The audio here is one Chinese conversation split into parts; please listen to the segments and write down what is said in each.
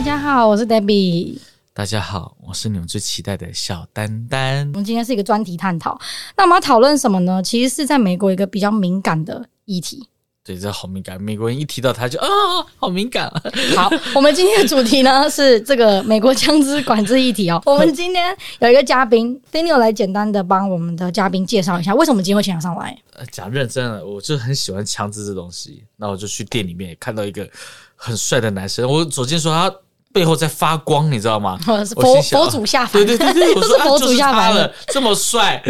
大家好，我是 Debbie。大家好，我是你们最期待的小丹丹。我们今天是一个专题探讨，那我们要讨论什么呢？其实是在美国一个比较敏感的议题。对，这好敏感，美国人一提到他就啊，好敏感啊。好，我们今天的主题呢 是这个美国枪支管制议题哦。我们今天有一个嘉宾，Daniel 来简单的帮我们的嘉宾介绍一下，为什么今天会请他上来？呃，讲认真了，我就很喜欢枪支这东西。那我就去店里面看到一个很帅的男生，我走进说他。背后在发光，你知道吗？佛佛祖下凡，对对对对，我说 是佛祖下凡了，啊、这么帅，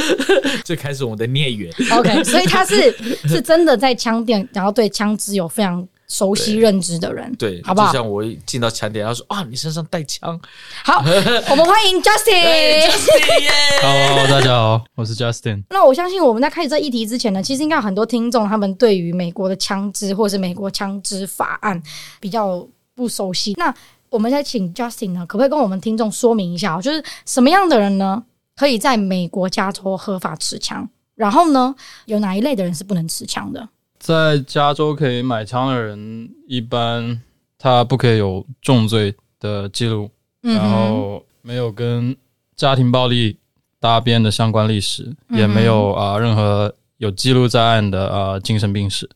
最开始我们的孽缘。OK，所以他是是真的在枪店，然后对枪支有非常熟悉认知的人，对，好不好？就像我一进到枪店，他说啊，你身上带枪。好，我们欢迎 Justin。Justin Hello，大家好，我是 Justin。那我相信我们在开始这议题之前呢，其实应该有很多听众，他们对于美国的枪支或者是美国枪支法案比较。不熟悉，那我们再请 Justin 呢，可不可以跟我们听众说明一下，就是什么样的人呢，可以在美国加州合法持枪？然后呢，有哪一类的人是不能持枪的？在加州可以买枪的人，一般他不可以有重罪的记录，嗯、然后没有跟家庭暴力搭边的相关历史，嗯、也没有啊、呃、任何有记录在案的啊、呃、精神病史，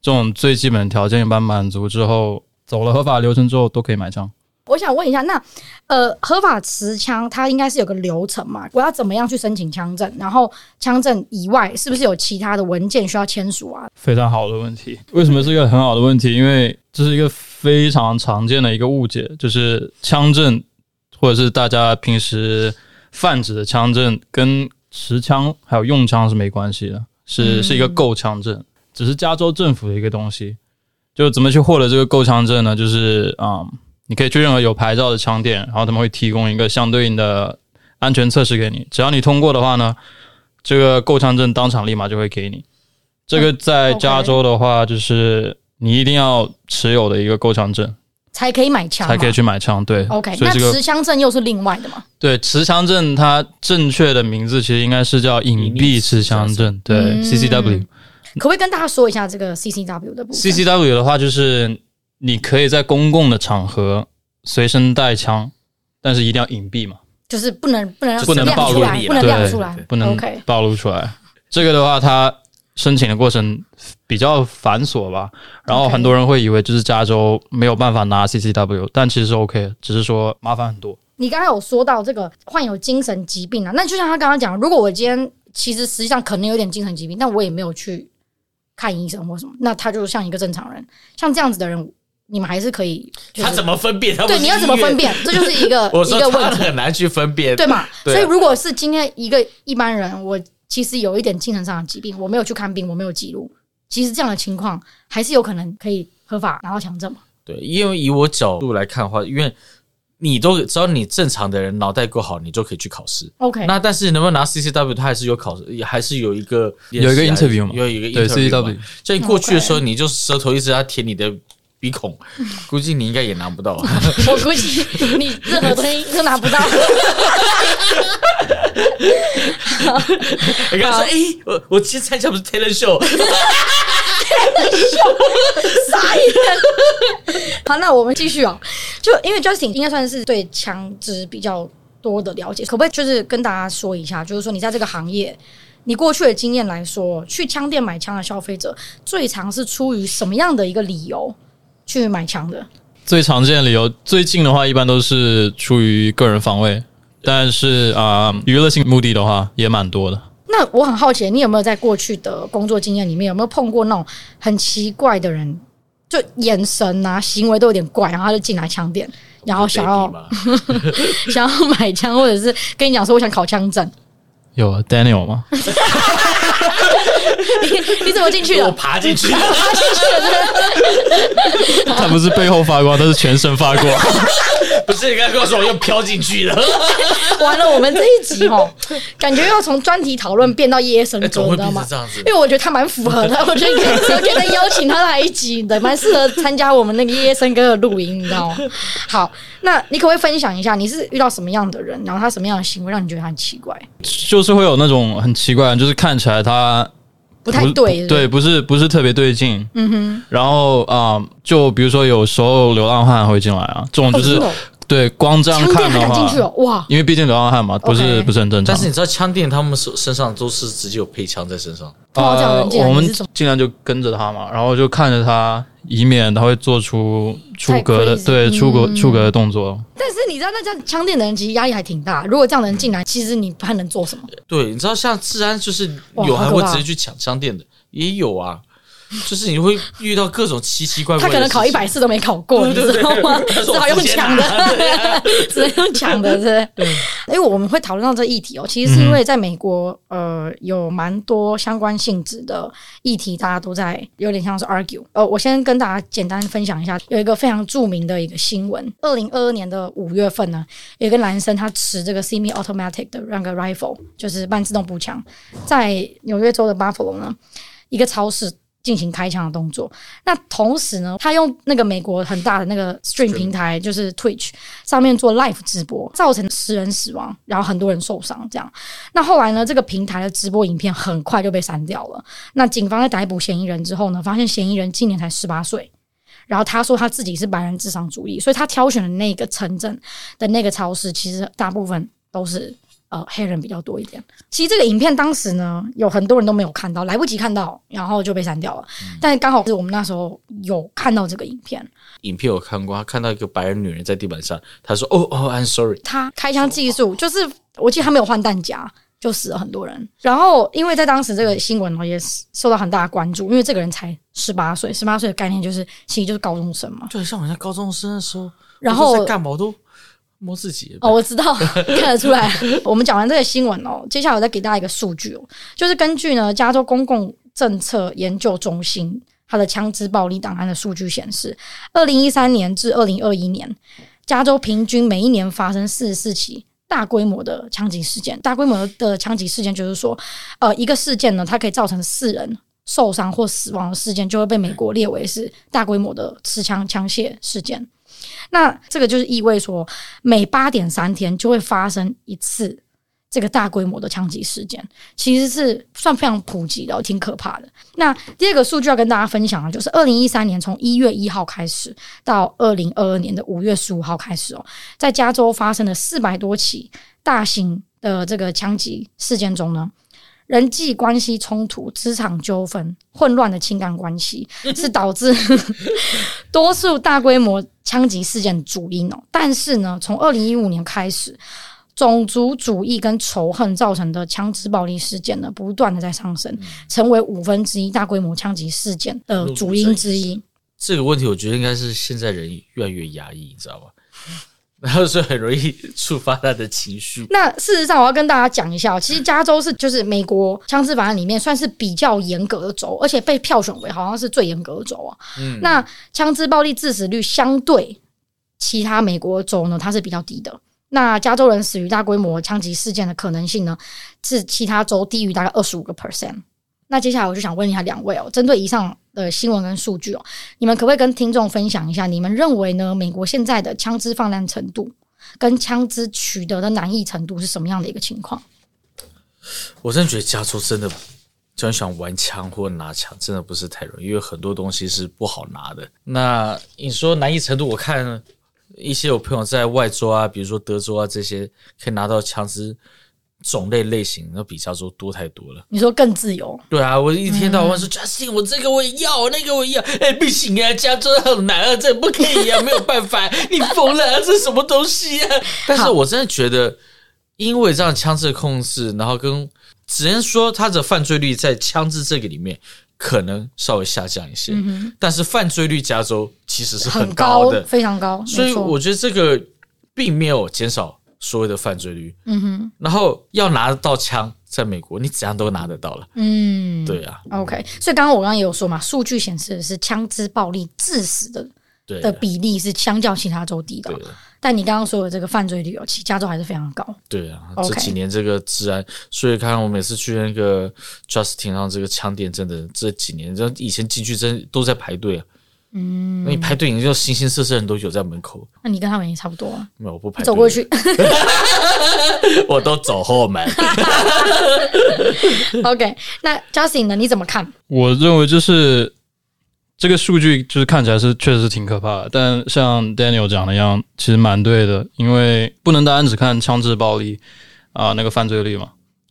这种最基本条件一般满足之后。走了合法流程之后都可以买枪。我想问一下，那呃，合法持枪它应该是有个流程嘛？我要怎么样去申请枪证？然后枪证以外，是不是有其他的文件需要签署啊？非常好的问题。为什么是一个很好的问题？因为这是一个非常常见的一个误解，就是枪证或者是大家平时泛指的枪证跟持枪还有用枪是没关系的，是是一个购枪证，只是加州政府的一个东西。就怎么去获得这个购枪证呢？就是啊、嗯，你可以去任何有牌照的枪店，然后他们会提供一个相对应的安全测试给你。只要你通过的话呢，这个购枪证当场立马就会给你。这个在加州的话，就是你一定要持有的一个购枪证才可以买枪，才可以去买枪。对，OK，这个、那持枪证又是另外的吗？对，持枪证它正确的名字其实应该是叫隐蔽持枪证，对、嗯、，CCW。可不可以跟大家说一下这个 CCW 的部分？CCW 的话，就是你可以在公共的场合随身带枪，但是一定要隐蔽嘛，就是不能不能不能暴露，不能亮出来，不能暴露出来。这个的话，它申请的过程比较繁琐吧，然后很多人会以为就是加州没有办法拿 CCW，但其实是 OK，只是说麻烦很多。你刚才有说到这个患有精神疾病啊，那就像他刚刚讲，如果我今天其实实际上可能有点精神疾病，但我也没有去。看医生或什么，那他就像一个正常人，像这样子的人，你们还是可以。他怎么分辨？对，你要怎么分辨？这就是一个 一个问题，很难去分辨，对嘛？所以如果是今天一个一般人，我其实有一点精神上的疾病，我没有去看病，我没有记录，其实这样的情况还是有可能可以合法拿到强证嘛？对，因为以我角度来看的话，因为。你都只要你正常的人脑袋够好，你就可以去考试。OK，那但是能不能拿 CCW，它还是有考试，也还是有一个有一个 interview 嘛，有一个 interview 对 CCW。像你过去的时候，你就舌头一直在舔你的鼻孔，估计你应该也拿不到。我估计 你任何东西都拿不到。你刚说，哎，我我今天参加不是 talent show。傻眼。好，那我们继续哦。就因为 Justin 应该算是对枪支比较多的了解，可不可以就是跟大家说一下，就是说你在这个行业，你过去的经验来说，去枪店买枪的消费者最常是出于什么样的一个理由去买枪的？最常见的理由，最近的话一般都是出于个人防卫，但是啊，娱乐性目的的话也蛮多的。那我很好奇，你有没有在过去的工作经验里面有没有碰过那种很奇怪的人，就眼神啊、行为都有点怪，然后他就进来枪店，然后想要 想要买枪，或者是跟你讲说我想考枪证。有啊，Daniel 吗？你你怎么进去的？我爬进去，爬进去了。他不是背后发光，他是全身发光。不是你刚刚跟我说我又飘进去了。完了，我们这一集哦，感觉要从专题讨论变到夜夜笙歌，你知道吗？因为我觉得他蛮符合的，我觉得我觉得邀请他来一集的，蛮适合参加我们那个夜夜笙歌的录音，你知道吗？好，那你可不可以分享一下，你是遇到什么样的人，然后他什么样的行为让你觉得他很奇怪？就是会有那种很奇怪，就是看起来他。不太对是不是，对，不是不是特别对劲。嗯哼，然后啊、呃，就比如说有时候流浪汉会进来啊，这种就是。哦对，光这样看的话，进去哦，哇！因为毕竟流浪汉嘛，不是不是很正常。但是你知道枪店他们身身上都是直接有配枪在身上。我们尽量就跟着他嘛，然后就看着他，以免他会做出出格的，对，出格、嗯、出格的动作。但是你知道，那这样枪店的人其实压力还挺大。如果这样的人进来，其实你还能做什么？对，你知道像治安就是有还会直接去抢枪店的，也有啊。就是你会遇到各种奇奇怪怪的，他可能考一百次都没考过，你知道吗？只好用抢的，只能用抢的，是。因为我们会讨论到这议题哦，其实是因为在美国，呃，有蛮多相关性质的议题，大家都在有点像是 argue。呃，我先跟大家简单分享一下，有一个非常著名的一个新闻，二零二二年的五月份呢，有一个男生他持这个 semi automatic 的那个 rifle，就是半自动步枪，在纽约州的 Buffalo 呢，一个超市。进行开枪的动作。那同时呢，他用那个美国很大的那个 stream 平台，就是 Twitch 上面做 live 直播，造成十人死亡，然后很多人受伤。这样，那后来呢，这个平台的直播影片很快就被删掉了。那警方在逮捕嫌疑人之后呢，发现嫌疑人今年才十八岁，然后他说他自己是白人至上主义，所以他挑选的那个城镇的那个超市，其实大部分都是。呃，黑人比较多一点。其实这个影片当时呢，有很多人都没有看到，来不及看到，然后就被删掉了。嗯、但是刚好是我们那时候有看到这个影片。影片有看过，他看到一个白人女人在地板上，他说：“哦哦，I'm sorry。”他开枪技术就是，我记得他没有换弹夹，就死了很多人。然后因为在当时这个新闻呢，也受到很大的关注，因为这个人才十八岁，十八岁的概念就是其实就是高中生嘛。对，像我在高中生的时候，然后在干嘛都。摸自己哦，我知道，看得出来。我们讲完这个新闻哦，接下来我再给大家一个数据哦，就是根据呢加州公共政策研究中心它的枪支暴力档案的数据显示，二零一三年至二零二一年，加州平均每一年发生四十四起大规模的枪击事件。大规模的枪击事件就是说，呃，一个事件呢，它可以造成四人受伤或死亡的事件，就会被美国列为是大规模的持枪枪械事件。那这个就是意味说，每八点三天就会发生一次这个大规模的枪击事件，其实是算非常普及的，挺可怕的。那第二个数据要跟大家分享的，就是二零一三年从一月一号开始到二零二二年的五月十五号开始哦，在加州发生了四百多起大型的这个枪击事件中呢。人际关系冲突、职场纠纷、混乱的情感关系，是导致 多数大规模枪击事件的主因哦。但是呢，从二零一五年开始，种族主义跟仇恨造成的枪支暴力事件呢，不断的在上升，成为五分之一大规模枪击事件的主因之一。这个问题，我觉得应该是现在人越来越压抑，你知道吗？然后是很容易触发他的情绪。那事实上，我要跟大家讲一下，其实加州是就是美国枪支法案里面算是比较严格的州，而且被票选为好像是最严格的州啊。嗯，那枪支暴力致死率相对其他美国州呢，它是比较低的。那加州人死于大规模枪击事件的可能性呢，是其他州低于大概二十五个 percent。那接下来我就想问一下两位哦，针对以上的新闻跟数据哦，你们可不可以跟听众分享一下，你们认为呢？美国现在的枪支泛滥程度跟枪支取得的难易程度是什么样的一个情况？我真的觉得加州真的，就想玩枪或拿枪，真的不是太容易，因为很多东西是不好拿的。那你说难易程度，我看一些有朋友在外州啊，比如说德州啊这些，可以拿到枪支。种类类型那比加州多太多了。你说更自由？对啊，我一天到晚说 Justin，我这个我也要，那个我也要。哎，不行啊，加州很难啊，这不可以啊，没有办法。你疯了啊，这什么东西啊？但是我真的觉得，因为这样枪支的控制，然后跟只能说他的犯罪率在枪支这个里面可能稍微下降一些，嗯、但是犯罪率加州其实是很高的，高非常高。所以我觉得这个并没有减少。所谓的犯罪率，嗯哼，然后要拿得到枪，在美国你怎样都拿得到了，嗯，对啊，OK，所以刚刚我刚刚也有说嘛，数据显示的是枪支暴力致死的对的比例是相较其他州低的，对，但你刚刚说的这个犯罪率哦，其实加州还是非常高，对啊.这几年这个治安，所以看我每次去那个 Justin 上这个枪店，真的这几年，这以前进去真都在排队啊。嗯，那你排队，你就形形色色人都有在门口。那你跟他们也差不多啊？没有，我不排队。走过去，我都走后门。OK，那 Justin 呢？你怎么看？我认为就是这个数据，就是看起来是确实是挺可怕的。但像 Daniel 讲的一样，其实蛮对的，因为不能单单只看枪支暴力啊、呃，那个犯罪率嘛，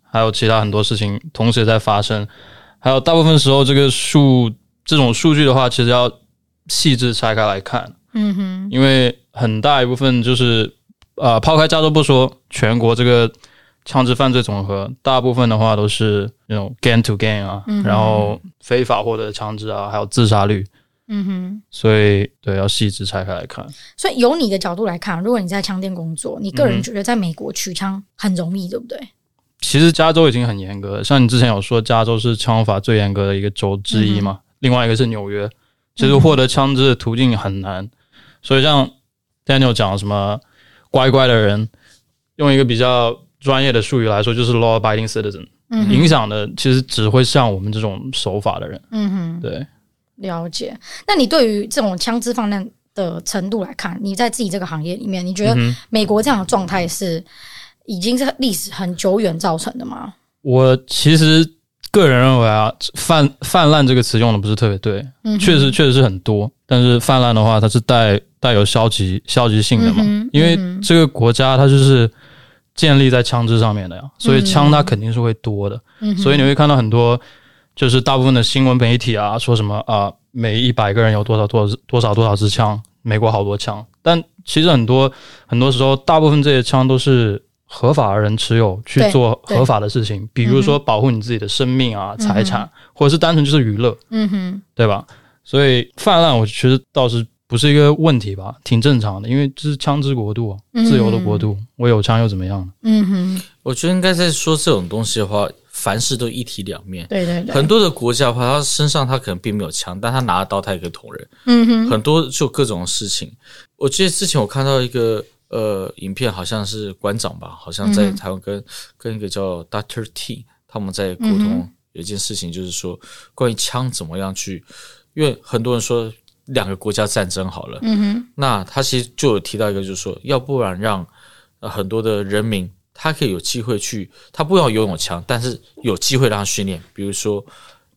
还有其他很多事情同时也在发生。还有大部分时候，这个数这种数据的话，其实要。细致拆开来看，嗯哼，因为很大一部分就是，呃，抛开加州不说，全国这个枪支犯罪总和，大部分的话都是那种 gain to gain 啊，嗯、然后非法获得的枪支啊，还有自杀率，嗯哼，所以对，要细致拆开来看。所以由你的角度来看，如果你在枪店工作，你个人觉得在美国取枪很容易，对不对？其实加州已经很严格了，像你之前有说，加州是枪法最严格的一个州之一嘛，嗯、另外一个是纽约。其实获得枪支的途径很难，所以像 Daniel 讲什么乖乖的人，用一个比较专业的术语来说，就是 law-abiding citizen，嗯影响的其实只会像我们这种守法的人。嗯哼，对，了解。那你对于这种枪支泛滥的程度来看，你在自己这个行业里面，你觉得美国这样的状态是已经是历史很久远造成的吗？我其实。个人认为啊，泛泛滥这个词用的不是特别对，嗯、确实确实是很多，但是泛滥的话，它是带带有消极消极性的嘛，嗯、因为这个国家它就是建立在枪支上面的呀，所以枪它肯定是会多的，嗯、所以你会看到很多就是大部分的新闻媒体啊说什么啊，每一百个人有多少多少多少多少支枪，美国好多枪，但其实很多很多时候，大部分这些枪都是。合法的人持有去做合法的事情，比如说保护你自己的生命啊、财、嗯、产，或者是单纯就是娱乐，嗯哼，对吧？所以泛滥，我觉得倒是不是一个问题吧，挺正常的，因为这是枪支国度，自由的国度，嗯、我有枪又怎么样？嗯哼，我觉得应该在说这种东西的话，凡事都一体两面。对对对，很多的国家的话，他身上他可能并没有枪，但他拿了刀，他也可以捅人。嗯哼，很多就各种事情。我记得之前我看到一个。呃，影片好像是馆长吧，好像在台湾跟、嗯、跟一个叫 Doctor T 他们在沟通有一件事情，就是说关于枪怎么样去，因为很多人说两个国家战争好了，嗯哼，那他其实就有提到一个，就是说要不然让呃很多的人民他可以有机会去，他不要拥有枪，但是有机会让他训练，比如说。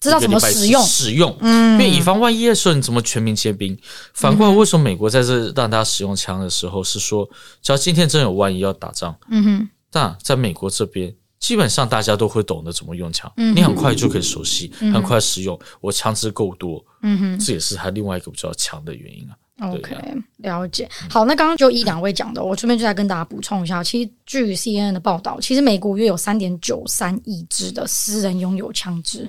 知道怎么使用，使用，嗯，因为以防万一的时候，你怎么全民皆兵？反过来，为什么美国在这让大家使用枪的时候是说，只要今天真有万一要打仗，嗯哼，但在美国这边，基本上大家都会懂得怎么用枪，你很快就可以熟悉，很快使用，我枪支够多，嗯哼，这也是他另外一个比较强的原因啊。OK，了解。好，那刚刚就一两位讲的，我顺便就再跟大家补充一下。其实据 CNN 的报道，其实美国约有三点九三亿支的私人拥有枪支。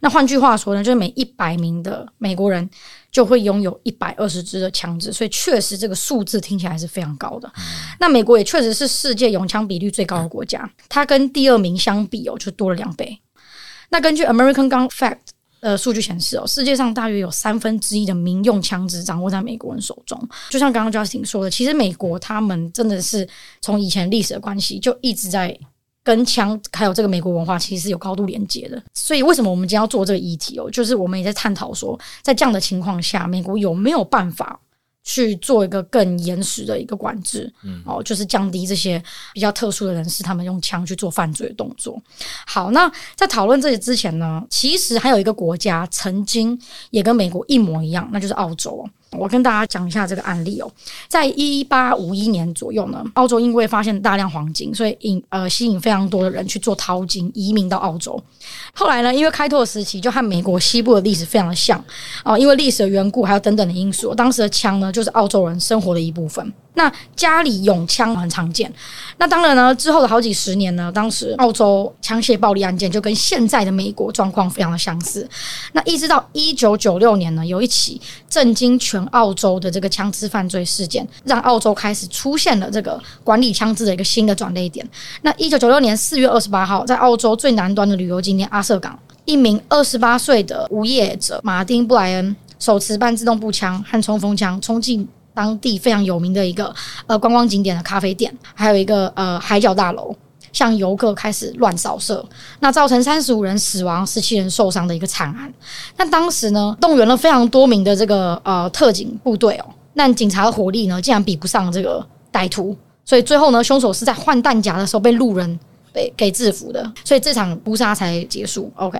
那换句话说呢，就是每一百名的美国人就会拥有一百二十支的枪支。所以确实这个数字听起来是非常高的。那美国也确实是世界拥枪比率最高的国家，它跟第二名相比哦，就多了两倍。那根据 American Gun Fact。呃，数据显示哦，世界上大约有三分之一的民用枪支掌握在美国人手中。就像刚刚 Justin 说的，其实美国他们真的是从以前历史的关系，就一直在跟枪还有这个美国文化其实是有高度连接的。所以为什么我们今天要做这个议题哦？就是我们也在探讨说，在这样的情况下，美国有没有办法？去做一个更严实的一个管制，嗯，哦，就是降低这些比较特殊的人士他们用枪去做犯罪的动作。好，那在讨论这些之前呢，其实还有一个国家曾经也跟美国一模一样，那就是澳洲。我跟大家讲一下这个案例哦，在一八五一年左右呢，澳洲因为发现大量黄金，所以引呃吸引非常多的人去做淘金，移民到澳洲。后来呢，因为开拓时期就和美国西部的历史非常的像哦，因为历史的缘故还有等等的因素，当时的枪呢就是澳洲人生活的一部分。那家里拥枪很常见。那当然呢，之后的好几十年呢，当时澳洲枪械暴力案件就跟现在的美国状况非常的相似。那一直到一九九六年呢，有一起震惊全澳洲的这个枪支犯罪事件，让澳洲开始出现了这个管理枪支的一个新的转捩点。那一九九六年四月二十八号，在澳洲最南端的旅游景点阿瑟港，一名二十八岁的无业者马丁布莱恩手持半自动步枪和冲锋枪冲进。当地非常有名的一个呃观光景点的咖啡店，还有一个呃海角大楼，向游客开始乱扫射，那造成三十五人死亡、十七人受伤的一个惨案。那当时呢，动员了非常多名的这个呃特警部队哦，但警察的火力呢，竟然比不上这个歹徒，所以最后呢，凶手是在换弹夹的时候被路人。被给制服的，所以这场屠杀才结束。OK，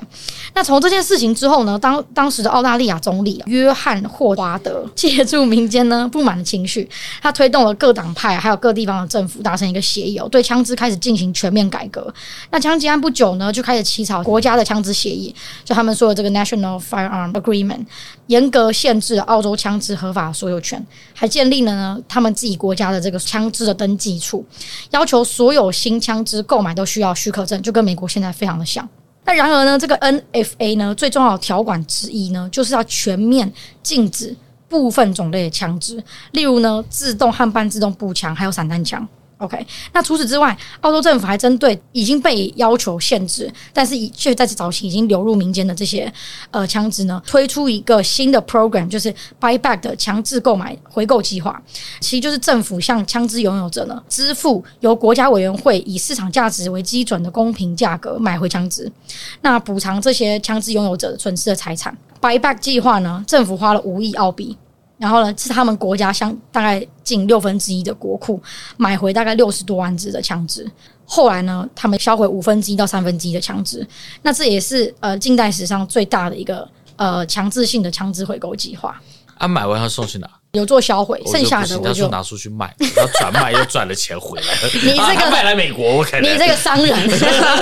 那从这件事情之后呢，当当时的澳大利亚总理约翰霍华德 借助民间呢不满的情绪，他推动了各党派还有各地方的政府达成一个协议，对枪支开始进行全面改革。那枪击案不久呢，就开始起草国家的枪支协议，就他们说的这个 National Firearm Agreement，严格限制澳洲枪支合法所有权，还建立了呢他们自己国家的这个枪支的登记处，要求所有新枪支购买的都需要许可证，就跟美国现在非常的像。那然而呢，这个 NFA 呢，最重要的条款之一呢，就是要全面禁止部分种类的枪支，例如呢，自动和半自动步枪，还有散弹枪。OK，那除此之外，澳洲政府还针对已经被要求限制，但是已却在早期已经流入民间的这些呃枪支呢，推出一个新的 program，就是 buyback 的强制购买回购计划。其实就是政府向枪支拥有者呢支付由国家委员会以市场价值为基准的公平价格买回枪支，那补偿这些枪支拥有者损失的财产。buyback 计划呢，政府花了五亿澳币。然后呢，是他们国家相大概近六分之一的国库买回大概六十多万支的枪支。后来呢，他们销毁五分之一到三分之一的枪支。那这也是呃近代史上最大的一个呃强制性的枪支回购计划。啊，买完要送去哪？有做销毁，剩下的我就，拿出去卖，然后转卖又赚了钱回来。你这个 卖来美国，我看你这个商人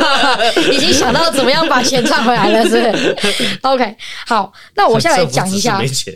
已经想到怎么样把钱赚回来了，是不是？OK，好，那我现在来讲一下，没钱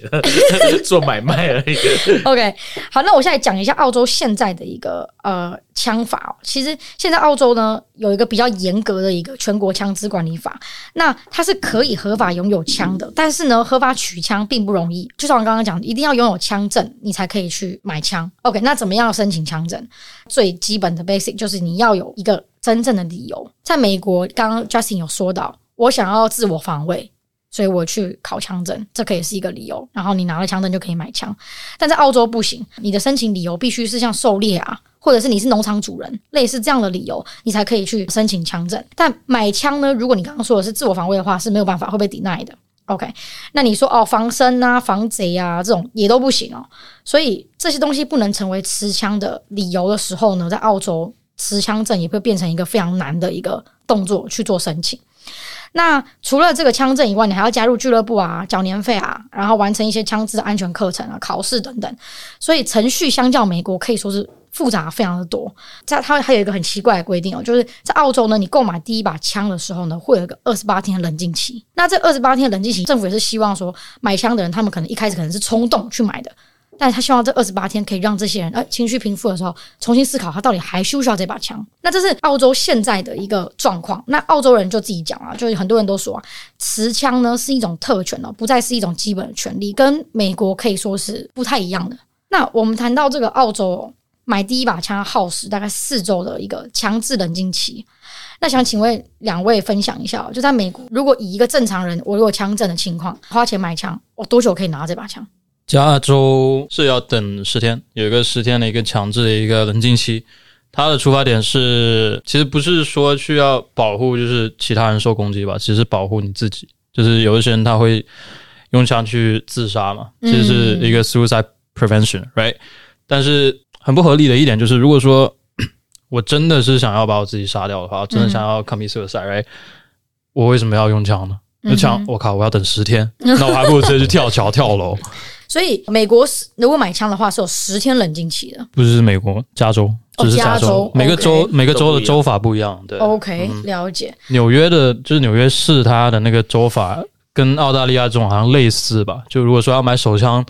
做买卖而已。OK，好，那我现在讲一下澳洲现在的一个呃枪法。其实现在澳洲呢有一个比较严格的一个全国枪支管理法，那它是可以合法拥有枪的，但是呢合法取枪并不容易。就像我刚刚讲，一定要拥有枪。证你才可以去买枪。OK，那怎么样申请枪证？最基本的 basic 就是你要有一个真正的理由。在美国，刚刚 Justin 有说到，我想要自我防卫，所以我去考枪证，这可以是一个理由。然后你拿了枪证就可以买枪。但在澳洲不行，你的申请理由必须是像狩猎啊，或者是你是农场主人，类似这样的理由，你才可以去申请枪证。但买枪呢？如果你刚刚说的是自我防卫的话，是没有办法会被 deny 的。OK，那你说哦，防身啊、防贼啊，这种也都不行哦。所以这些东西不能成为持枪的理由的时候呢，在澳洲持枪证也会变成一个非常难的一个动作去做申请。那除了这个枪证以外，你还要加入俱乐部啊，缴年费啊，然后完成一些枪支安全课程啊、考试等等。所以程序相较美国可以说是。复杂非常的多，在它还有一个很奇怪的规定哦，就是在澳洲呢，你购买第一把枪的时候呢，会有一个二十八天冷静期。那这二十八天冷静期，政府也是希望说，买枪的人他们可能一开始可能是冲动去买的，但是他希望这二十八天可以让这些人呃情绪平复的时候，重新思考他到底还需不需要这把枪。那这是澳洲现在的一个状况。那澳洲人就自己讲啊，就是很多人都说啊，持枪呢是一种特权哦，不再是一种基本的权利，跟美国可以说是不太一样的。那我们谈到这个澳洲。买第一把枪耗时大概四周的一个强制冷静期，那想请问两位分享一下，就在美国，如果以一个正常人我有枪证的情况，花钱买枪，我多久可以拿到这把枪？加州是要等十天，有一个十天的一个强制的一个冷静期。它的出发点是，其实不是说需要保护，就是其他人受攻击吧，其实保护你自己。就是有一些人他会用枪去自杀嘛，其实是一个 suicide prevention，right？但是很不合理的一点就是，如果说 我真的是想要把我自己杀掉的话，真的想要 commit suicide，right？我为什么要用枪呢？那枪，我靠，我要等十天，那我还不如直接去跳桥跳楼。所以美国是如果买枪的话是有十天冷静期的，不是美国，加州，只是加州，每个州每个州的州法不一样。对，OK，了解。纽约的，就是纽约市，它的那个州法跟澳大利亚这种好像类似吧？就如果说要买手枪，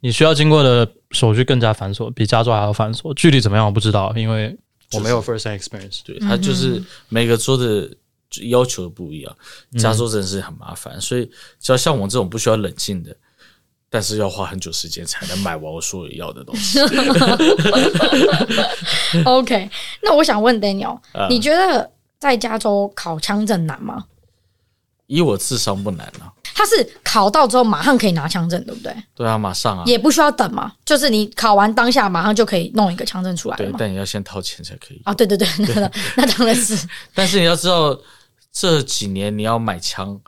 你需要经过的。手续更加繁琐，比加州还要繁琐。具体怎么样我不知道，因为我没有 first hand experience。对，它就是每个州的要求不一样。加州真的是很麻烦，所以只要像我这种不需要冷静的，但是要花很久时间才能买完我所有要的东西。OK，那我想问 Daniel，你觉得在加州考枪证难吗？以我智商不难啊。它是考到之后马上可以拿枪证，对不对？对啊，马上啊，也不需要等嘛，就是你考完当下马上就可以弄一个枪证出来。对，但你要先掏钱才可以。啊，对对对，那个那当然是。但是你要知道，这几年你要买枪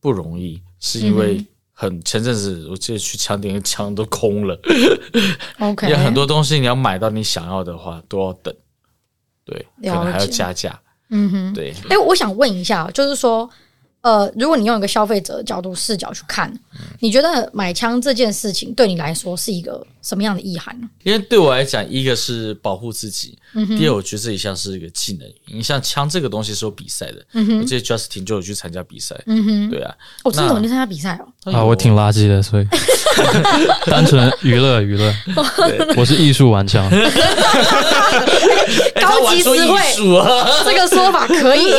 不容易，是因为很前阵子我记得去枪店，枪都空了。OK，有很多东西你要买到你想要的话，都要等。对，可能还要加价。嗯哼，对。哎，我想问一下，就是说。呃，如果你用一个消费者的角度视角去看，你觉得买枪这件事情对你来说是一个什么样的意涵呢？因为对我来讲，一个是保护自己，嗯、第二，我觉得这一项是一个技能。你像枪这个东西是有比赛的，嗯、我记得 Justin 就有去参加比赛，嗯，对啊，我真的有去参加比赛哦。啊，我挺垃圾的，所以。单纯娱乐娱乐。我是艺术玩枪，高级词汇，啊、这个说法可以，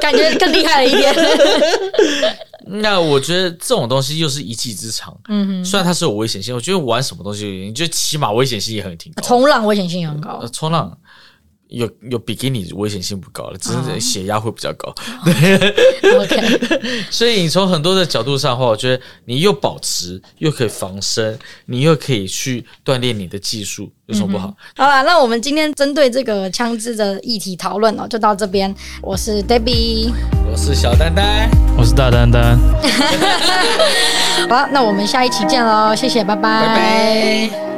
感觉更厉害了一点。那我觉得这种东西又是一技之长。嗯，虽然它是有危险性，我觉得玩什么东西，你觉得起码危险性也很挺高。冲浪危险性也很高。冲浪有有比基尼危险性不高了，只是血压会比较高。对，OK。所以你从很多的角度上的话，我觉得你又保持，又可以防身，你又可以去锻炼你的技术，有什么不好？好了，那我们今天针对这个枪支的议题讨论哦，就到这边。我是 Debbie。我是小丹丹，我是大丹丹。好，那我们下一期见喽，谢谢，拜拜，拜拜。